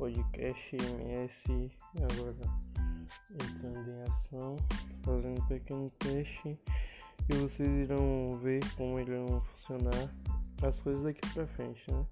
podcast MS agora entrando em ação, fazendo um pequeno teste e vocês irão ver como ele irão funcionar as coisas daqui pra frente, né?